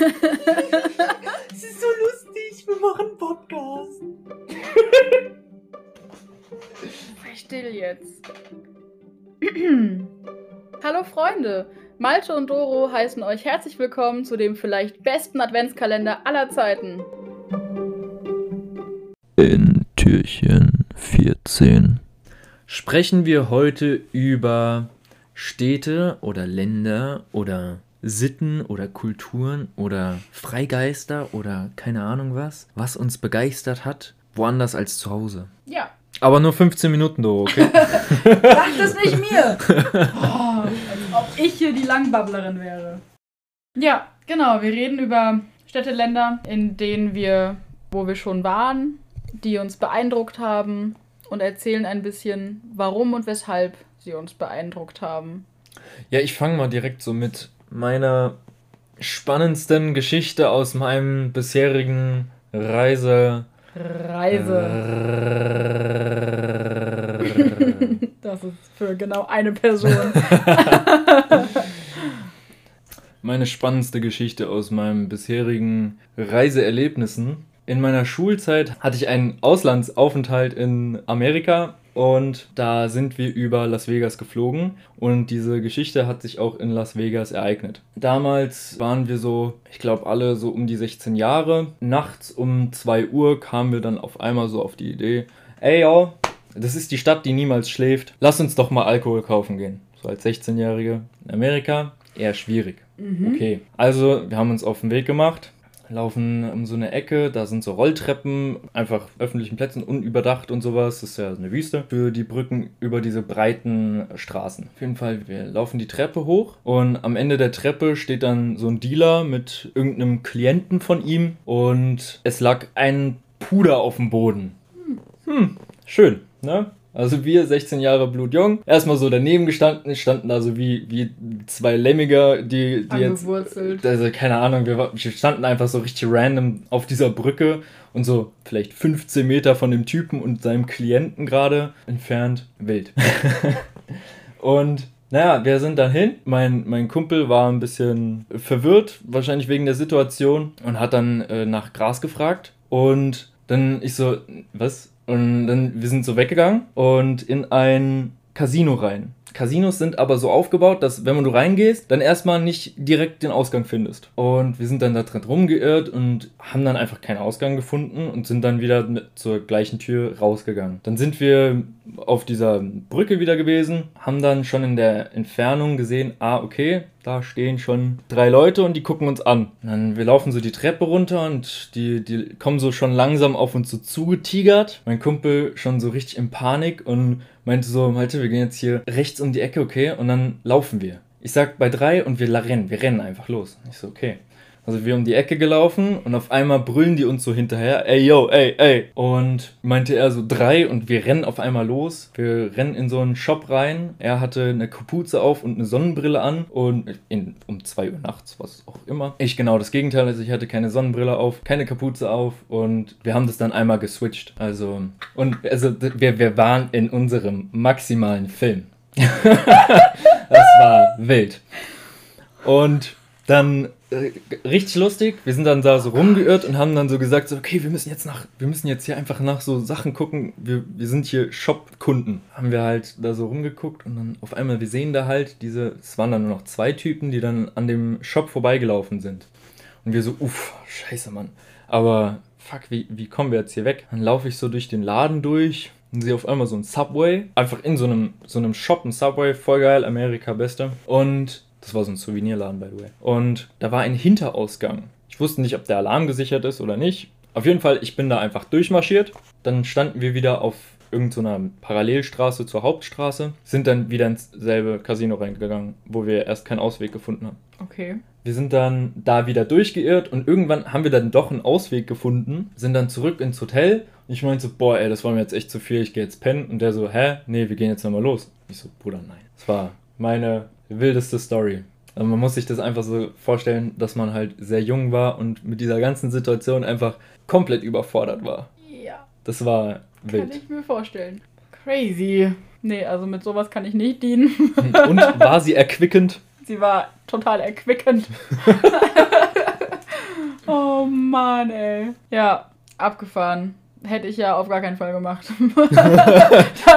Es ist so lustig, wir machen einen Podcast. Sei still jetzt. Hallo Freunde, Malte und Doro heißen euch herzlich willkommen zu dem vielleicht besten Adventskalender aller Zeiten. In Türchen 14 sprechen wir heute über Städte oder Länder oder Sitten oder Kulturen oder Freigeister oder keine Ahnung was, was uns begeistert hat, woanders als zu Hause. Ja, Aber nur 15 Minuten, Doro, okay? sag das nicht mir! Oh, als ob ich hier die Langbabblerin wäre. Ja, genau, wir reden über Städte, Länder, in denen wir, wo wir schon waren, die uns beeindruckt haben und erzählen ein bisschen, warum und weshalb sie uns beeindruckt haben. Ja, ich fange mal direkt so mit meiner spannendsten Geschichte aus meinem bisherigen Reise. Reise. Das ist für genau eine Person. Meine spannendste Geschichte aus meinen bisherigen Reiseerlebnissen. In meiner Schulzeit hatte ich einen Auslandsaufenthalt in Amerika und da sind wir über Las Vegas geflogen und diese Geschichte hat sich auch in Las Vegas ereignet. Damals waren wir so, ich glaube alle so um die 16 Jahre. Nachts um 2 Uhr kamen wir dann auf einmal so auf die Idee, ey yo, das ist die Stadt, die niemals schläft. Lass uns doch mal Alkohol kaufen gehen. So als 16-Jährige in Amerika eher schwierig. Okay, also wir haben uns auf den Weg gemacht, laufen um so eine Ecke, da sind so Rolltreppen, einfach öffentlichen Plätzen, unüberdacht und sowas. Das ist ja eine Wüste für die Brücken über diese breiten Straßen. Auf jeden Fall, wir laufen die Treppe hoch und am Ende der Treppe steht dann so ein Dealer mit irgendeinem Klienten von ihm und es lag ein Puder auf dem Boden. Hm, schön, ne? Also wir, 16 Jahre blutjung, erstmal so daneben gestanden, standen da so wie, wie zwei Lemmiger, die, die jetzt Angewurzelt. also keine Ahnung, wir, wir standen einfach so richtig random auf dieser Brücke und so vielleicht 15 Meter von dem Typen und seinem Klienten gerade entfernt. Wild. und naja, wir sind dann hin. Mein, mein Kumpel war ein bisschen verwirrt, wahrscheinlich wegen der Situation, und hat dann äh, nach Gras gefragt. Und dann ich so, was? Und dann, wir sind so weggegangen und in ein Casino rein. Casinos sind aber so aufgebaut, dass wenn du reingehst, dann erstmal nicht direkt den Ausgang findest. Und wir sind dann da drin rumgeirrt und haben dann einfach keinen Ausgang gefunden und sind dann wieder zur gleichen Tür rausgegangen. Dann sind wir auf dieser Brücke wieder gewesen, haben dann schon in der Entfernung gesehen, ah, okay, da stehen schon drei Leute und die gucken uns an. Und dann, wir laufen so die Treppe runter und die, die kommen so schon langsam auf uns so zugetigert. Mein Kumpel schon so richtig in Panik und meinte so, Malte, wir gehen jetzt hier rechts um die Ecke, okay? Und dann laufen wir. Ich sag bei drei und wir rennen, wir rennen einfach los. Ich so, okay. Also wir um die Ecke gelaufen und auf einmal brüllen die uns so hinterher, ey yo, ey, ey. Und meinte er so drei und wir rennen auf einmal los. Wir rennen in so einen Shop rein. Er hatte eine Kapuze auf und eine Sonnenbrille an und in, um zwei Uhr nachts, was auch immer. Ich genau das Gegenteil, also ich hatte keine Sonnenbrille auf, keine Kapuze auf und wir haben das dann einmal geswitcht. Also, und also wir, wir waren in unserem maximalen Film. das war wild. Und dann äh, richtig lustig. Wir sind dann da so rumgeirrt und haben dann so gesagt, so, okay, wir müssen jetzt nach, wir müssen jetzt hier einfach nach so Sachen gucken. Wir, wir sind hier Shop-Kunden. Haben wir halt da so rumgeguckt und dann auf einmal, wir sehen da halt diese, es waren dann nur noch zwei Typen, die dann an dem Shop vorbeigelaufen sind. Und wir so, uff, scheiße, Mann. Aber fuck, wie, wie kommen wir jetzt hier weg? Dann laufe ich so durch den Laden durch und sehe auf einmal so ein Subway. Einfach in so einem, so einem Shop, ein Subway, voll geil, Amerika, beste. Und das war so ein Souvenirladen, by the way. Und da war ein Hinterausgang. Ich wusste nicht, ob der Alarm gesichert ist oder nicht. Auf jeden Fall, ich bin da einfach durchmarschiert. Dann standen wir wieder auf irgendeiner Parallelstraße zur Hauptstraße, sind dann wieder ins selbe Casino reingegangen, wo wir erst keinen Ausweg gefunden haben. Okay. Wir sind dann da wieder durchgeirrt und irgendwann haben wir dann doch einen Ausweg gefunden, sind dann zurück ins Hotel. Und ich meinte so, boah, ey, das war mir jetzt echt zu viel, ich gehe jetzt pennen. Und der so, hä? Nee, wir gehen jetzt nochmal los. Ich so, Bruder, nein. Das war meine wildeste Story. Also man muss sich das einfach so vorstellen, dass man halt sehr jung war und mit dieser ganzen Situation einfach komplett überfordert war. Ja, Das war kann wild. ich mir vorstellen. Crazy. Nee, also mit sowas kann ich nicht dienen. Und war sie erquickend? Sie war total erquickend. Oh Mann, ey. Ja, abgefahren. Hätte ich ja auf gar keinen Fall gemacht.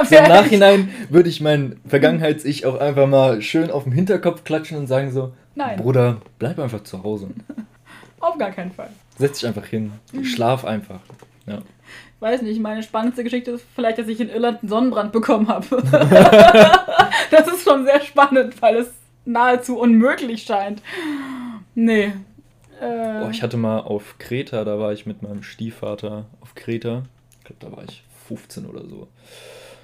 So Im Nachhinein würde ich mein Vergangenheits-Ich auch einfach mal schön auf den Hinterkopf klatschen und sagen so, Nein, Bruder, bleib einfach zu Hause. auf gar keinen Fall. Setz dich einfach hin. Mhm. Schlaf einfach. Ja. Weiß nicht, meine spannendste Geschichte ist vielleicht, dass ich in Irland einen Sonnenbrand bekommen habe. das ist schon sehr spannend, weil es nahezu unmöglich scheint. Nee. Äh, Boah, ich hatte mal auf Kreta, da war ich mit meinem Stiefvater auf Kreta. Ich glaube, da war ich 15 oder so.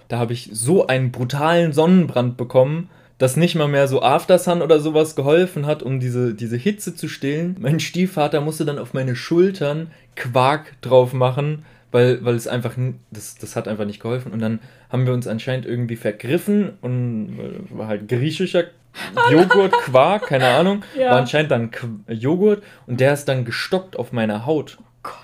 Da habe ich so einen brutalen Sonnenbrand bekommen, dass nicht mal mehr so Aftersun oder sowas geholfen hat, um diese, diese Hitze zu stillen. Mein Stiefvater musste dann auf meine Schultern Quark drauf machen, weil, weil es einfach, das, das hat einfach nicht geholfen. Und dann haben wir uns anscheinend irgendwie vergriffen und war halt griechischer Joghurt, Quark, keine Ahnung. Ja. War anscheinend dann Qu Joghurt und der ist dann gestockt auf meiner Haut. Gott.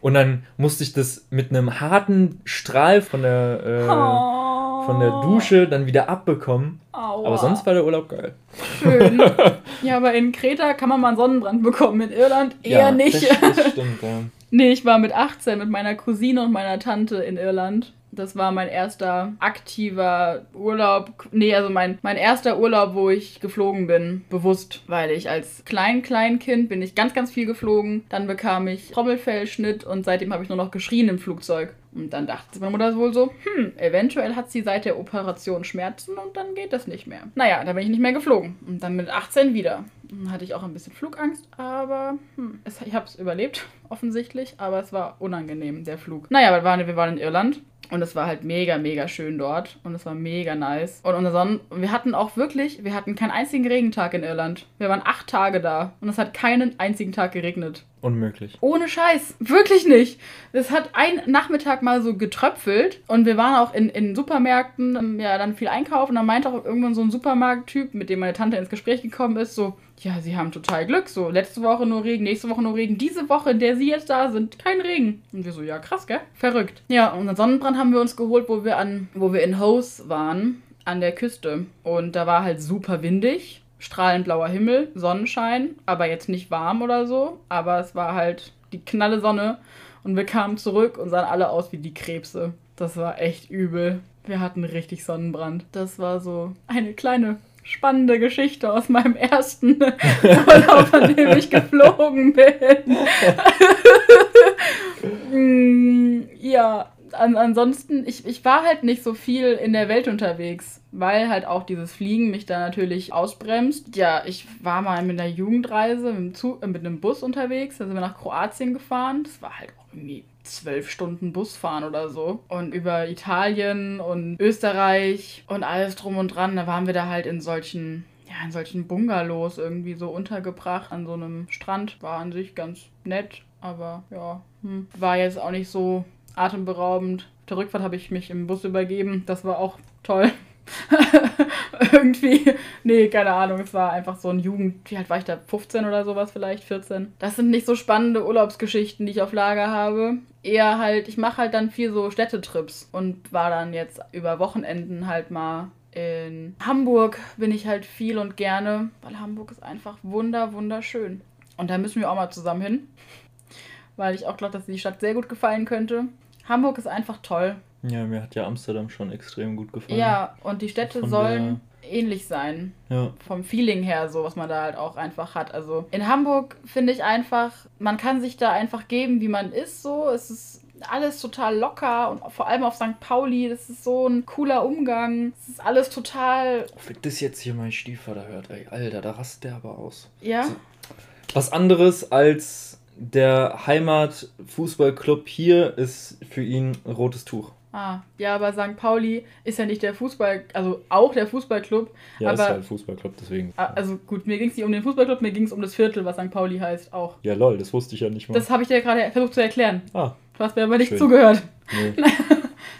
Und dann musste ich das mit einem harten Strahl von der, äh, Oh. von der Dusche dann wieder abbekommen. Aua. Aber sonst war der Urlaub geil. Schön. ja, aber in Kreta kann man mal einen Sonnenbrand bekommen, in Irland eher nicht. Das, das stimmt, ja. Nee, ich war mit 18 mit meiner Cousine und meiner Tante in Irland. Das war mein erster aktiver Urlaub. Nee, also mein, mein erster Urlaub, wo ich geflogen bin, bewusst. Weil ich als klein, klein Kind bin ich ganz, ganz viel geflogen. Dann bekam ich Trommelfellschnitt und seitdem habe ich nur noch geschrien im Flugzeug. Und dann dachte meine Mutter wohl so, hm, eventuell hat sie seit der Operation Schmerzen und dann geht das nicht mehr. Naja, da bin ich nicht mehr geflogen. Und dann mit 18 wieder. Dann hatte ich auch ein bisschen Flugangst, aber hm, es, ich habe es überlebt, offensichtlich. Aber es war unangenehm, der Flug. Naja, wir waren, wir waren in Irland. Und es war halt mega, mega schön dort. Und es war mega nice. Und unser Sonnen wir hatten auch wirklich, wir hatten keinen einzigen Regentag in Irland. Wir waren acht Tage da. Und es hat keinen einzigen Tag geregnet. Unmöglich. Ohne Scheiß. Wirklich nicht. Es hat ein Nachmittag mal so getröpfelt und wir waren auch in, in Supermärkten, ähm, ja, dann viel einkaufen. Dann meinte auch irgendwann so ein Supermarkttyp, mit dem meine Tante ins Gespräch gekommen ist, so, ja, sie haben total Glück. So, letzte Woche nur Regen, nächste Woche nur Regen. Diese Woche, in der sie jetzt da sind, kein Regen. Und wir so, ja, krass, gell? Verrückt. Ja, unseren Sonnenbrand haben wir uns geholt, wo wir an, wo wir in Hose waren, an der Küste. Und da war halt super windig strahlend blauer Himmel, Sonnenschein, aber jetzt nicht warm oder so. Aber es war halt die knalle Sonne und wir kamen zurück und sahen alle aus wie die Krebse. Das war echt übel. Wir hatten richtig Sonnenbrand. Das war so eine kleine spannende Geschichte aus meinem ersten Urlaub, an dem ich geflogen bin. Mm, ja, an, ansonsten, ich, ich war halt nicht so viel in der Welt unterwegs, weil halt auch dieses Fliegen mich da natürlich ausbremst. Ja, ich war mal mit einer Jugendreise mit, Zug, äh, mit einem Bus unterwegs, da sind wir nach Kroatien gefahren. Das war halt auch irgendwie zwölf Stunden Busfahren oder so. Und über Italien und Österreich und alles drum und dran, da waren wir da halt in solchen ja, in solchen Bungalows irgendwie so untergebracht an so einem Strand. War an sich ganz nett, aber ja, hm. war jetzt auch nicht so atemberaubend. Auf der Rückfahrt habe ich mich im Bus übergeben. Das war auch toll. Irgendwie, nee, keine Ahnung, es war einfach so ein Jugend, wie alt war ich da, 15 oder sowas vielleicht, 14. Das sind nicht so spannende Urlaubsgeschichten, die ich auf Lager habe. Eher halt, ich mache halt dann viel so Städtetrips und war dann jetzt über Wochenenden halt mal in Hamburg bin ich halt viel und gerne, weil Hamburg ist einfach wunder, wunderschön. Und da müssen wir auch mal zusammen hin, weil ich auch glaube, dass die Stadt sehr gut gefallen könnte. Hamburg ist einfach toll. Ja, mir hat ja Amsterdam schon extrem gut gefallen. Ja, und die Städte Von sollen ähnlich sein. Ja. Vom Feeling her, so was man da halt auch einfach hat. Also in Hamburg finde ich einfach, man kann sich da einfach geben, wie man ist. So, es ist alles total locker und vor allem auf St. Pauli, das ist so ein cooler Umgang. Es ist alles total, Wenn das jetzt hier mein Stiefvater hört, ey, Alter, da rastet der aber aus. ja. Was anderes als der Heimatfußballclub hier ist für ihn ein rotes Tuch. Ah, ja, aber St. Pauli ist ja nicht der Fußball, also auch der Fußballclub. Ja, ist Aber- halt Fußballclub, deswegen. Ah, Also gut, mir ging es nicht um den Fußballclub, mir ging es um das Viertel, was St. Pauli heißt, auch. Ja, lol, das wusste ich ja nicht mal. Das habe ich dir gerade versucht zu erklären. ah, Du hast mir aber nicht Schön. zugehört. nee.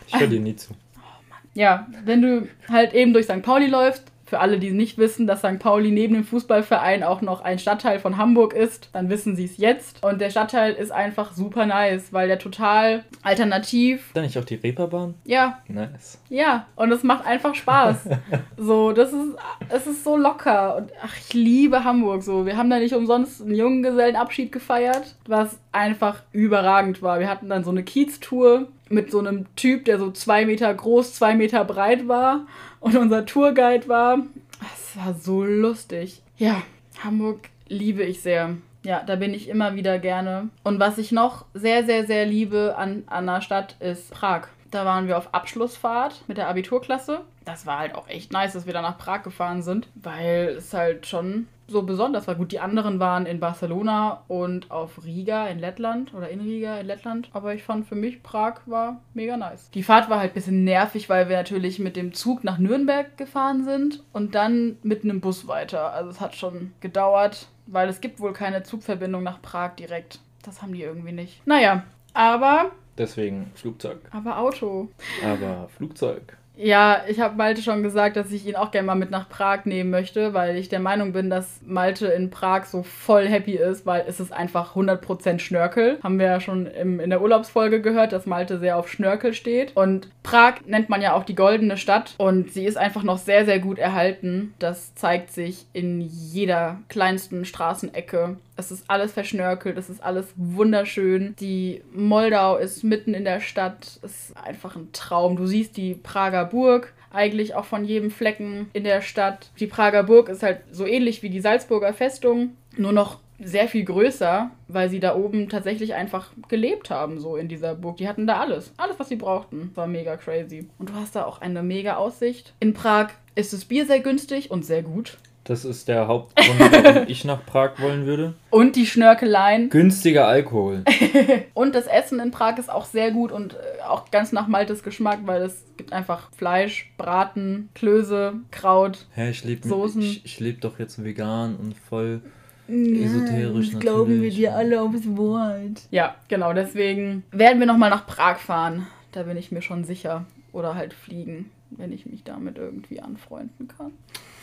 Ich höre dir nie zu. Ja, wenn du halt eben durch St. Pauli läufst, Für alle, die nicht wissen, dass St. Pauli neben dem Fußballverein auch noch ein Stadtteil von Hamburg ist, dann wissen sie es jetzt. Und der Stadtteil ist einfach super nice, weil der total alternativ. Ist da nicht auch die Reeperbahn? Ja, Nice. ja. Und es macht einfach Spaß. so, das ist, es ist so locker. Und ach, ich liebe Hamburg so. Wir haben da nicht umsonst einen Junggesellenabschied gefeiert, was einfach überragend war. Wir hatten dann so eine Kieztour mit so einem Typ, der so zwei Meter groß, zwei Meter breit war und unser Tourguide war. Es war so lustig. Ja, Hamburg liebe ich sehr. Ja, da bin ich immer wieder gerne. Und was ich noch sehr, sehr, sehr liebe an, an der Stadt ist Prag. Da waren wir auf Abschlussfahrt mit der Abiturklasse. Das war halt auch echt nice, dass wir da nach Prag gefahren sind, weil es halt schon so besonders war. Gut, die anderen waren in Barcelona und auf Riga in Lettland oder in Riga in Lettland. Aber ich fand für mich Prag war mega nice. Die Fahrt war halt ein bisschen nervig, weil wir natürlich mit dem Zug nach Nürnberg gefahren sind und dann mit einem Bus weiter. Also es hat schon gedauert, weil es gibt wohl keine Zugverbindung nach Prag direkt. Das haben die irgendwie nicht. Naja, aber, Deswegen Flugzeug. aber Auto. Aber Flugzeug. Ja, ich habe Malte schon gesagt, dass ich ihn auch gerne mal mit nach Prag nehmen möchte, weil ich der Meinung bin, dass Malte in Prag so voll happy ist, weil es ist einfach 100% Schnörkel. Haben wir ja schon im, in der Urlaubsfolge gehört, dass Malte sehr auf Schnörkel steht. Und Prag nennt man ja auch die goldene Stadt und sie ist einfach noch sehr, sehr gut erhalten. Das zeigt sich in jeder kleinsten Straßenecke. Es ist alles verschnörkelt, es ist alles wunderschön. Die Moldau ist mitten in der Stadt. Es ist einfach ein Traum. Du siehst die Prager Burg eigentlich auch von jedem Flecken in der Stadt. Die Prager Burg ist halt so ähnlich wie die Salzburger Festung, nur noch sehr viel größer, weil sie da oben tatsächlich einfach gelebt haben, so in dieser Burg. Die hatten da alles. Alles, was sie brauchten. War mega crazy. Und du hast da auch eine mega Aussicht. In Prag ist das Bier sehr günstig und sehr gut. Das ist der Hauptgrund, warum ich nach Prag wollen würde. Und die Schnörkeleien. Günstiger Alkohol. Und das Essen in Prag ist auch sehr gut und äh, auch ganz nach Maltes Geschmack, weil es gibt einfach Fleisch, Braten, Klöße, Kraut. Hä, ich lebe Soßen. ich, ich leb doch jetzt vegan und voll esoterisch das glauben wir natürlich. dir alle aufs Wort. Ja, genau, deswegen werden wir nochmal nach Prag fahren. Da bin ich mir schon sicher. Oder halt fliegen, wenn ich mich damit irgendwie anfreunden kann.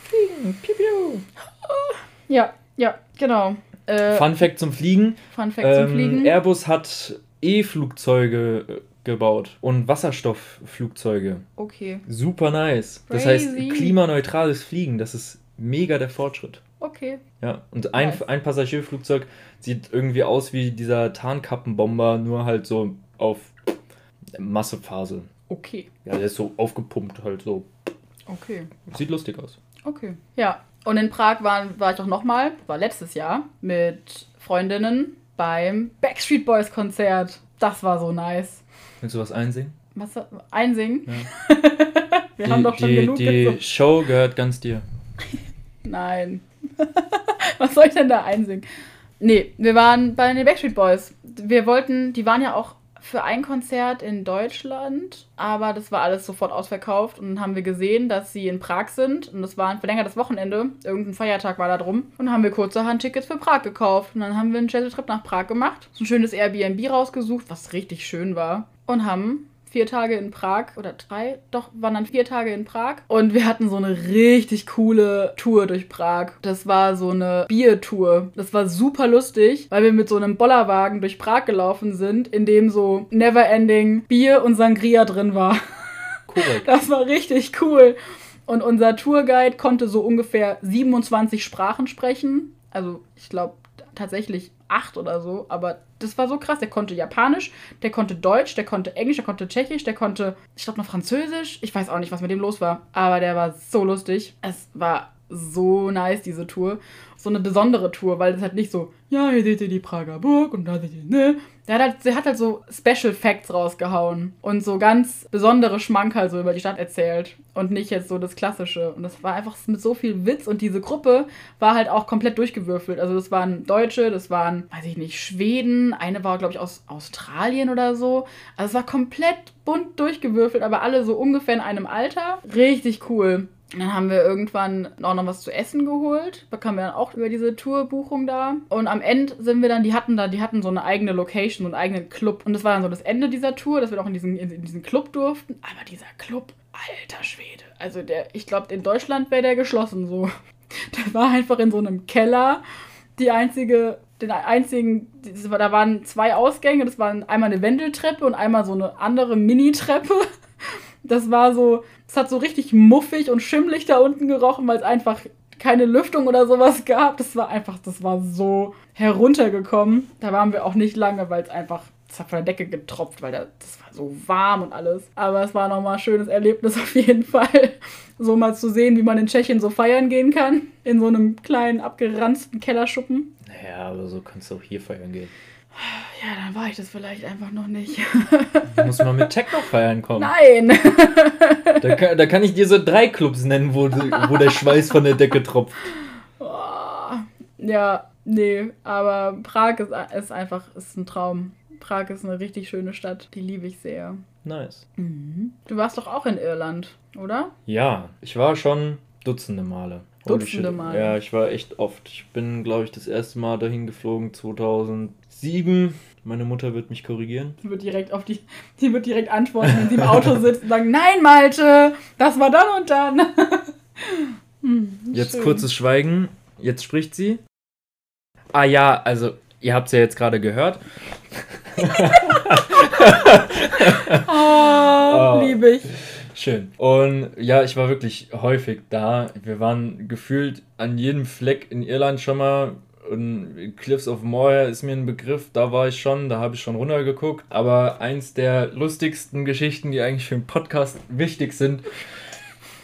Piu, piu. Ja, ja, genau. Äh, Fun Fact zum Fliegen. Fun Fact zum Ähm, Fliegen. Airbus hat E-Flugzeuge äh, gebaut und Wasserstoffflugzeuge. Okay, Super nice. Das heißt, Crazy. klimaneutrales Fliegen, das ist mega der Fortschritt. okay. Ja, und ein, Nice. ein Passagierflugzeug sieht irgendwie aus wie dieser Tarnkappenbomber, nur halt so auf Massephase. Okay, Ja, der ist so aufgepumpt halt so. okay. Sieht lustig aus. Okay. Ja, und in Prag waren, war ich auch nochmal, war letztes Jahr, mit Freundinnen beim Backstreet Boys Konzert. Das war so nice. Willst du was einsingen? Was, einsingen? Ja. Wir die, haben doch schon die, genug Die gesungen. Show gehört ganz dir. Nein. Was soll ich denn da einsingen? Nee, wir waren bei den Backstreet Boys. Wir wollten, die waren ja auch für ein Konzert in Deutschland, aber das war alles sofort ausverkauft und dann haben wir gesehen, dass sie in Prag sind und das war ein verlängertes Wochenende, irgendein Feiertag war da drum. Und dann haben wir kurzerhand Tickets für Prag gekauft und dann haben wir einen Städtetrip nach Prag gemacht, so ein schönes Airbnb rausgesucht, was richtig schön war und haben vier Tage in Prag oder drei, doch, waren dann vier Tage in Prag. Und wir hatten so eine richtig coole Tour durch Prag. Das war so eine Biertour. Das war super lustig, weil wir mit so einem Bollerwagen durch Prag gelaufen sind, in dem so Neverending Bier und Sangria drin war. Korrekt. Das war richtig cool. Und unser Tourguide konnte so ungefähr 27 Sprachen sprechen. Also ich glaube tatsächlich acht oder so. Aber das war so krass. Der konnte Japanisch, der konnte Deutsch, der konnte Englisch, der konnte Tschechisch, der konnte, ich glaube noch Französisch. Ich weiß auch nicht, was mit dem los war. Aber der war so lustig. Es war so nice, diese Tour. So eine besondere Tour, weil das halt nicht so, ja, hier seht ihr die Prager Burg und da seht ihr, ne? Der hat halt, der hat halt so Special Facts rausgehauen und so ganz besondere Schmankerl so über die Stadt erzählt und nicht jetzt so das Klassische. Und das war einfach mit so viel Witz und diese Gruppe war halt auch komplett durchgewürfelt. Also das waren Deutsche, das waren, weiß ich nicht, Schweden, eine war, glaube ich, aus Australien oder so. Also es war komplett bunt durchgewürfelt, aber alle so ungefähr in einem Alter. Richtig cool. Dann haben wir irgendwann auch noch was zu essen geholt. Bekamen wir dann auch über diese Tourbuchung da. Und am Ende sind wir dann, die hatten da, die hatten so eine eigene Location, so einen eigenen Club. Und das war dann so das Ende dieser Tour, dass wir auch in diesen, in diesen Club durften. Aber dieser Club, alter Schwede. Also der, ich glaube, in Deutschland wäre der geschlossen so. Der war einfach in so einem Keller. Die einzige, den einzigen, da waren zwei Ausgänge. Das waren einmal eine Wendeltreppe und einmal so eine andere Mini-Treppe. Das war so, es hat so richtig muffig und schimmlig da unten gerochen, weil es einfach keine Lüftung oder sowas gab. Das war einfach, das war so heruntergekommen. Da waren wir auch nicht lange, weil es einfach, es hat von der Decke getropft, weil da, das war so warm und alles. Aber es war nochmal ein schönes Erlebnis auf jeden Fall. So mal zu sehen, wie man in Tschechien so feiern gehen kann. In so einem kleinen, abgeranzten Kellerschuppen. Naja, aber so kannst du auch hier feiern gehen. Ja, dann war ich das vielleicht einfach noch nicht. Du musst mal mit Techno feiern kommen. Nein! Da kann, da kann ich dir so drei Clubs nennen, wo, wo der Schweiß von der Decke tropft. Ja, nee, aber Prag ist, ist einfach ist ein Traum. Prag ist eine richtig schöne Stadt. Die liebe ich sehr. Nice. Du warst doch auch in Irland, oder? Ja, ich war schon Dutzende Male. Dutzende. Male. Ja, ich war echt oft. Ich bin, glaube ich, das erste Mal dahin geflogen 2007. Meine Mutter wird mich korrigieren. Die wird direkt auf die, die wird direkt antworten, wenn sie im Auto sitzt und sagen, nein, Malte, das war dann und dann. Hm, Jetzt schön. kurzes Schweigen. Jetzt spricht sie. Ah ja, also ihr habt es ja jetzt gerade gehört. Oh, Oh. liebe ich. Schön. Und ja, ich war wirklich häufig da. Wir waren gefühlt an jedem Fleck in Irland schon mal. Und Cliffs of Moher ist mir ein Begriff, da war ich schon, da habe ich schon runtergeguckt. Aber eins der lustigsten Geschichten, die eigentlich für einen Podcast wichtig sind,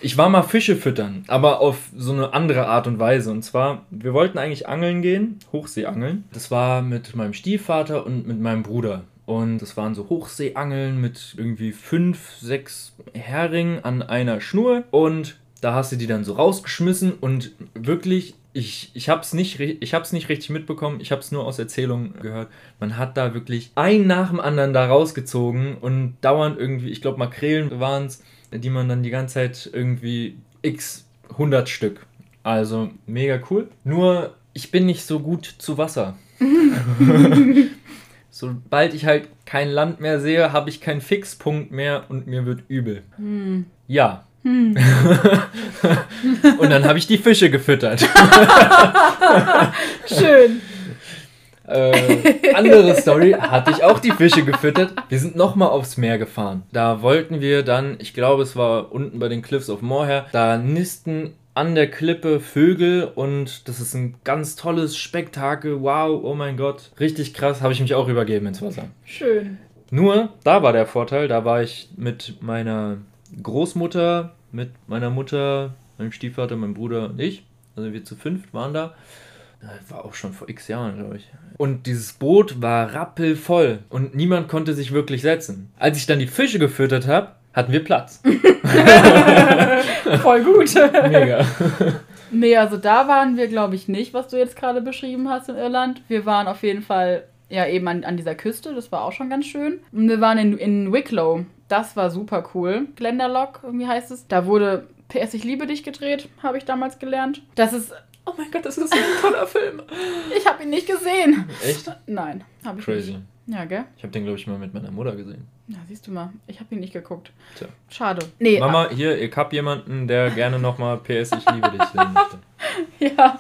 ich war mal Fische füttern, aber auf so eine andere Art und Weise. Und zwar, wir wollten eigentlich angeln gehen, Hochseeangeln. Das war mit meinem Stiefvater und mit meinem Bruder. Und das waren so Hochseeangeln mit irgendwie fünf, sechs Heringen an einer Schnur. Und da hast du die dann so rausgeschmissen und wirklich, ich, ich habe es nicht, ich hab's nicht richtig mitbekommen, ich habe es nur aus Erzählungen gehört. Man hat da wirklich ein nach dem anderen da rausgezogen und dauernd irgendwie, ich glaube Makrelen waren es, die man dann die ganze Zeit irgendwie x 100 Stück. Also mega cool. Nur ich bin nicht so gut zu Wasser. Sobald ich halt kein Land mehr sehe, habe ich keinen Fixpunkt mehr und mir wird übel. Hm. Ja. Hm. Und dann habe ich die Fische gefüttert. Schön. Äh, andere Story, hatte ich auch die Fische gefüttert. Wir sind nochmal aufs Meer gefahren. Da wollten wir dann, ich glaube, es war unten bei den Cliffs of Moher, da nisten an der Klippe Vögel und das ist ein ganz tolles Spektakel. Wow, oh mein Gott. Richtig krass, habe ich mich auch übergeben ins Wasser. Schön. Nur, da war der Vorteil, da war ich mit meiner Großmutter, mit meiner Mutter, meinem Stiefvater, meinem Bruder und ich. Also wir zu fünft waren da. Das war auch schon vor x Jahren, glaube ich. Und dieses Boot war rappelvoll und niemand konnte sich wirklich setzen. Als ich dann die Fische gefüttert habe, hatten wir Platz. Voll gut. Mega. Nee, also da waren wir, glaube ich, nicht, was du jetzt gerade beschrieben hast in Irland. Wir waren auf jeden Fall ja eben an, an dieser Küste, das war auch schon ganz schön. Und wir waren in, in Wicklow, das war super cool. Glendalough, irgendwie heißt es. Da wurde PS Ich liebe dich gedreht, habe ich damals gelernt. Das ist, Oh mein Gott, das ist so ein toller Film. ich habe ihn nicht gesehen. Echt? Nein, habe ich Crazy. nicht. Ja, gell? Ich habe den, glaube ich, mal mit meiner Mutter gesehen. Ja, siehst du mal, ich habe ihn nicht geguckt. Tja. Schade. Nee, Mama, hier, ich hab jemanden, der gerne nochmal PS Ich liebe dich sehen möchte. Ja,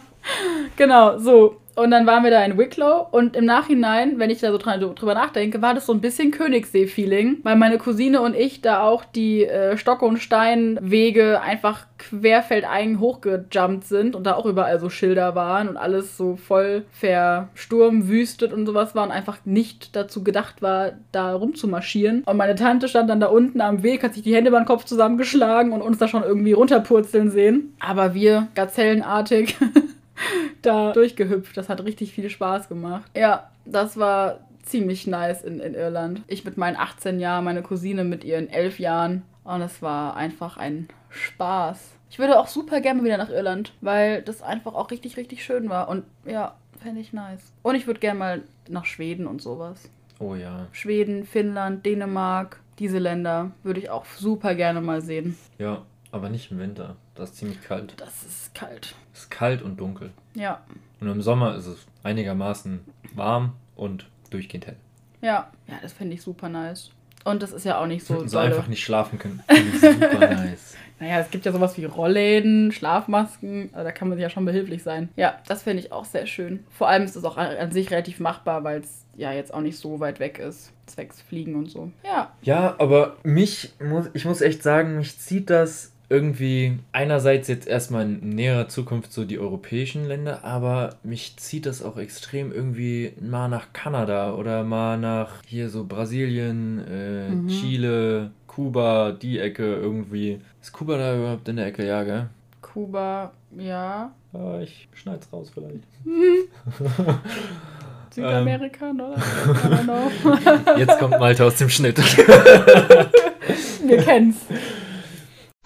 genau, so. Und dann waren wir da in Wicklow und im Nachhinein, wenn ich da so drüber nachdenke, war das so ein bisschen Königssee-Feeling, weil meine Cousine und ich da auch die äh, Stock- und Steinwege einfach querfeldein hochgejumpt sind und da auch überall so Schilder waren und alles so voll versturmwüstet und sowas war und einfach nicht dazu gedacht war, da rumzumarschieren. Und meine Tante stand dann da unten am Weg, hat sich die Hände über den Kopf zusammengeschlagen und uns da schon irgendwie runterpurzeln sehen. Aber wir, gazellenartig, da durchgehüpft. Das hat richtig viel Spaß gemacht. Ja, das war ziemlich nice in, in Irland. Ich mit meinen 18 Jahren, meine Cousine mit ihren 11 Jahren. Und es war einfach ein Spaß. Ich würde auch super gerne wieder nach Irland, weil das einfach auch richtig, richtig schön war. Und ja, fände ich nice. Und ich würde gerne mal nach Schweden und sowas. Oh ja. Schweden, Finnland, Dänemark, diese Länder würde ich auch super gerne mal sehen. Ja, aber nicht im Winter. das ist ziemlich kalt. Das ist kalt. Es ist kalt und dunkel. Ja. Und im Sommer ist es einigermaßen warm und durchgehend hell. Ja. Ja, das finde ich super nice. Und das ist ja auch nicht so und so dolle. einfach nicht schlafen können. Super nice. Naja, es gibt ja sowas wie Rollläden, Schlafmasken, also da kann man sich ja schon behilflich sein. Ja, das finde ich auch sehr schön. Vor allem ist es auch an sich relativ machbar, weil es ja jetzt auch nicht so weit weg ist. Zwecks Fliegen und so. Ja. Ja, aber mich, muss, ich muss echt sagen, mich zieht das irgendwie einerseits jetzt erstmal in näherer Zukunft so die europäischen Länder, aber mich zieht das auch extrem irgendwie mal nach Kanada oder mal nach hier so Brasilien, äh, Mhm. Chile, Kuba, die Ecke irgendwie. Ist Kuba da überhaupt in der Ecke? Ja, gell? Kuba, ja. Ah, ich schneid's raus vielleicht. Südamerika, ne? Don't know. Jetzt kommt Malte aus dem Schnitt. Wir kennen's.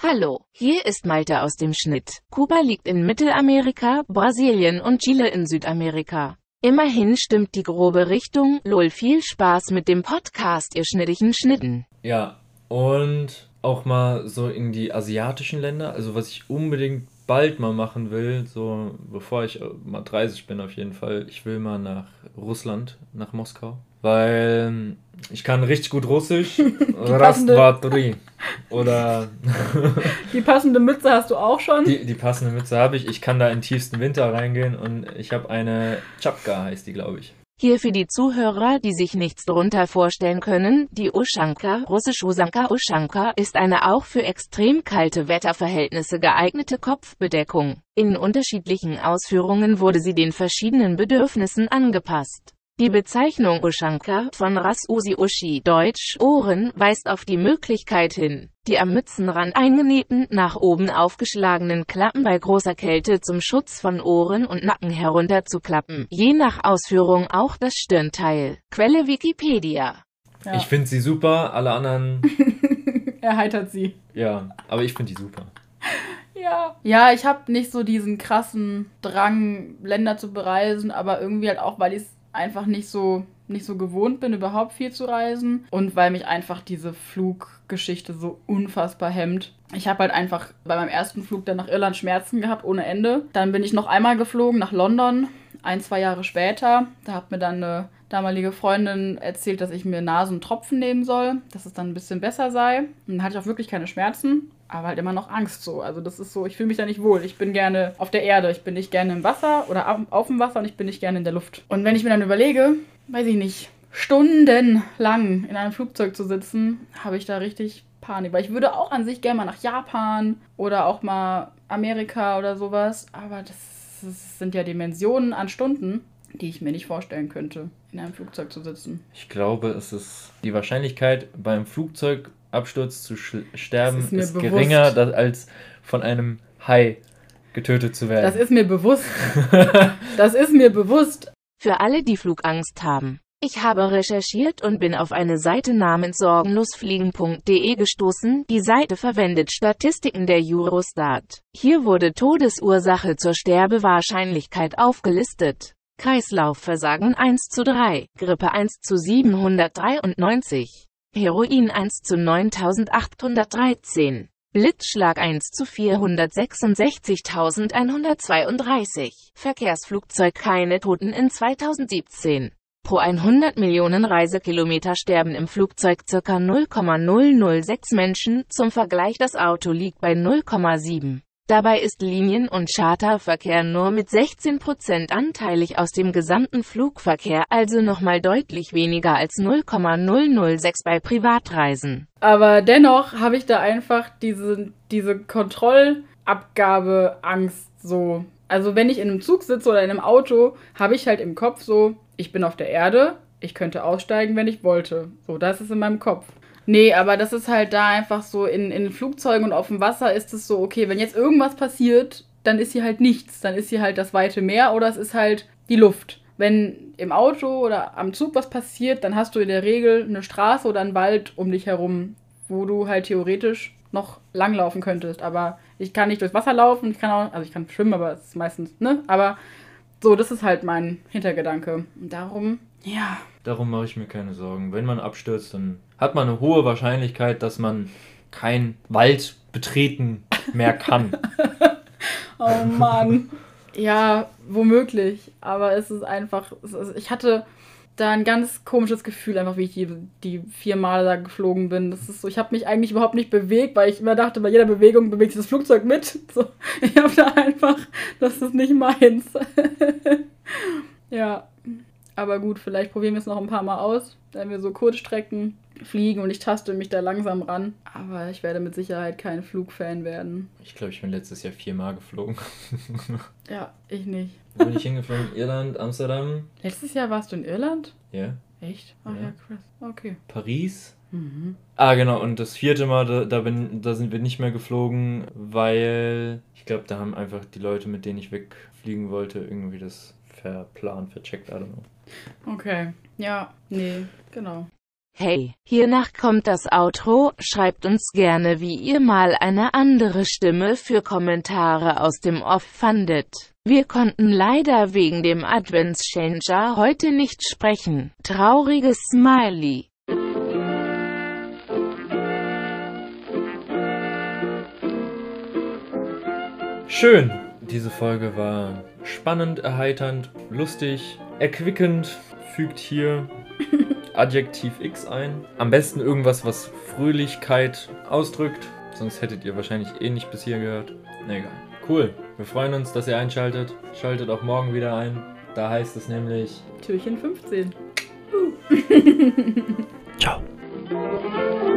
Hallo, hier ist Malte aus dem Schnitt. Kuba liegt in Mittelamerika, Brasilien und Chile in Südamerika. Immerhin stimmt die grobe Richtung. Lol, viel Spaß mit dem Podcast, ihr schnittigen Schnitten. Ja, und auch mal so in die asiatischen Länder. Also was ich unbedingt bald mal machen will, so bevor ich äh, mal 30 bin auf jeden Fall, ich will mal nach Russland, nach Moskau. Weil ähm, ich kann richtig gut Russisch. Rastvatri. Oder Die passende Mütze hast du auch schon. die, die passende Mütze habe ich. Ich kann da in tiefsten Winter reingehen und ich habe eine Chapka, heißt die, glaube ich. Hier für die Zuhörer, die sich nichts drunter vorstellen können, die Ushanka, russisch Usanka Ushanka, ist eine auch für extrem kalte Wetterverhältnisse geeignete Kopfbedeckung. In unterschiedlichen Ausführungen wurde sie den verschiedenen Bedürfnissen angepasst. Die Bezeichnung Ushanka von Ras Usi Ushi Deutsch Ohren weist auf die Möglichkeit hin, die am Mützenrand eingenähten, nach oben aufgeschlagenen Klappen bei großer Kälte zum Schutz von Ohren und Nacken herunterzuklappen. Je nach Ausführung auch das Stirnteil. Quelle Wikipedia. Ja. Ich finde sie super, alle anderen, Erheitert sie. ja, aber ich finde die super. Ja. Ja, ich habe nicht so diesen krassen Drang, Länder zu bereisen, aber irgendwie halt auch, weil ich es einfach nicht so nicht so gewohnt bin, überhaupt viel zu reisen und weil mich einfach diese Fluggeschichte so unfassbar hemmt. Ich habe halt einfach bei meinem ersten Flug dann nach Irland Schmerzen gehabt ohne Ende. Dann bin ich noch einmal geflogen nach London, ein, zwei Jahre später. Da hat mir dann eine damalige Freundin erzählt, dass ich mir Nasentropfen nehmen soll, dass es dann ein bisschen besser sei. Und dann hatte ich auch wirklich keine Schmerzen, aber halt immer noch Angst so. Also das ist so, ich fühle mich da nicht wohl. Ich bin gerne auf der Erde, ich bin nicht gerne im Wasser oder auf, dem Wasser und ich bin nicht gerne in der Luft. Und wenn ich mir dann überlege, weiß ich nicht, stundenlang in einem Flugzeug zu sitzen, habe ich da richtig Panik. Weil ich würde auch an sich gerne mal nach Japan oder auch mal Amerika oder sowas, aber das, das sind ja Dimensionen an Stunden, die ich mir nicht vorstellen könnte, in einem Flugzeug zu sitzen. Ich glaube, es ist die Wahrscheinlichkeit beim Flugzeugabsturz zu sterben ist ist, geringer, da- als von einem Hai getötet zu werden. Das ist mir bewusst. Das ist mir bewusst. Für alle, die Flugangst haben. Ich habe recherchiert und bin auf eine Seite namens sorgenlosfliegen.de gestoßen. Die Seite verwendet Statistiken der Eurostat. Hier wurde Todesursache zur Sterbewahrscheinlichkeit aufgelistet. Kreislaufversagen 1 zu 3, Grippe 1 zu 793, Heroin 1 zu 9813, Blitzschlag 1 zu 466.132, Verkehrsflugzeug keine Toten in 2017. Pro 100 Millionen Reisekilometer sterben im Flugzeug ca. 0,006 Menschen, zum Vergleich das Auto liegt bei 0,7. Dabei ist Linien- und Charterverkehr nur mit 16% anteilig aus dem gesamten Flugverkehr, also nochmal deutlich weniger als 0,006 bei Privatreisen. Aber dennoch habe ich da einfach diese, diese Kontrollabgabe-Angst so. Also wenn ich in einem Zug sitze oder in einem Auto, habe ich halt im Kopf so, ich bin auf der Erde, ich könnte aussteigen, wenn ich wollte. So, das ist in meinem Kopf. Nee, aber das ist halt da einfach so, in, in Flugzeugen und auf dem Wasser ist es so, okay, wenn jetzt irgendwas passiert, dann ist hier halt nichts. Dann ist hier halt das weite Meer oder es ist halt die Luft. Wenn im Auto oder am Zug was passiert, dann hast du in der Regel eine Straße oder einen Wald um dich herum, wo du halt theoretisch noch langlaufen könntest. Aber ich kann nicht durchs Wasser laufen, ich kann auch, also ich kann schwimmen, aber es ist meistens, ne? Aber so, das ist halt mein Hintergedanke. Und darum, ja, Darum mache ich mir keine Sorgen. Wenn man abstürzt, dann hat man eine hohe Wahrscheinlichkeit, dass man keinen Wald betreten mehr kann. Oh Mann. Ja, womöglich. Aber es ist einfach. Es ist, ich hatte da ein ganz komisches Gefühl, einfach wie ich die, die vier Mal da geflogen bin. Das ist so, ich habe mich eigentlich überhaupt nicht bewegt, weil ich immer dachte, bei jeder Bewegung bewegt sich das Flugzeug mit. So, ich habe da einfach, das ist nicht meins. ja. Aber gut, vielleicht probieren wir es noch ein paar Mal aus, wenn wir so Kurzstrecken fliegen und ich taste mich da langsam ran. Aber ich werde mit Sicherheit kein Flugfan werden. Ich glaube, ich bin letztes Jahr viermal geflogen. Ja, ich nicht. Wo bin ich hingeflogen? Irland, Amsterdam, Letztes Jahr warst du in Irland? ja, Echt? Ach Ja. ja, krass. Okay. Paris. Mhm. Ah, genau, und das vierte Mal, da, da, bin, da sind wir nicht mehr geflogen, weil ich glaube, da haben einfach die Leute, mit denen ich wegfliegen wollte, irgendwie das verplant, vercheckt, I don't know. Okay. Ja, nee, genau. Hey, hiernach kommt das Outro, schreibt uns gerne wie ihr mal eine andere Stimme für Kommentare aus dem Off fandet. Wir konnten leider wegen dem Adventschanger heute nicht sprechen. Trauriges Smiley. Schön! Diese Folge war spannend, erheiternd, lustig, erquickend. Fügt hier Adjektiv X ein. Am besten irgendwas, was Fröhlichkeit ausdrückt. Sonst hättet ihr wahrscheinlich eh nicht bis hier gehört. Na egal. Cool. Wir freuen uns, dass ihr einschaltet. Schaltet auch morgen wieder ein. Da heißt es nämlich Türchen 15.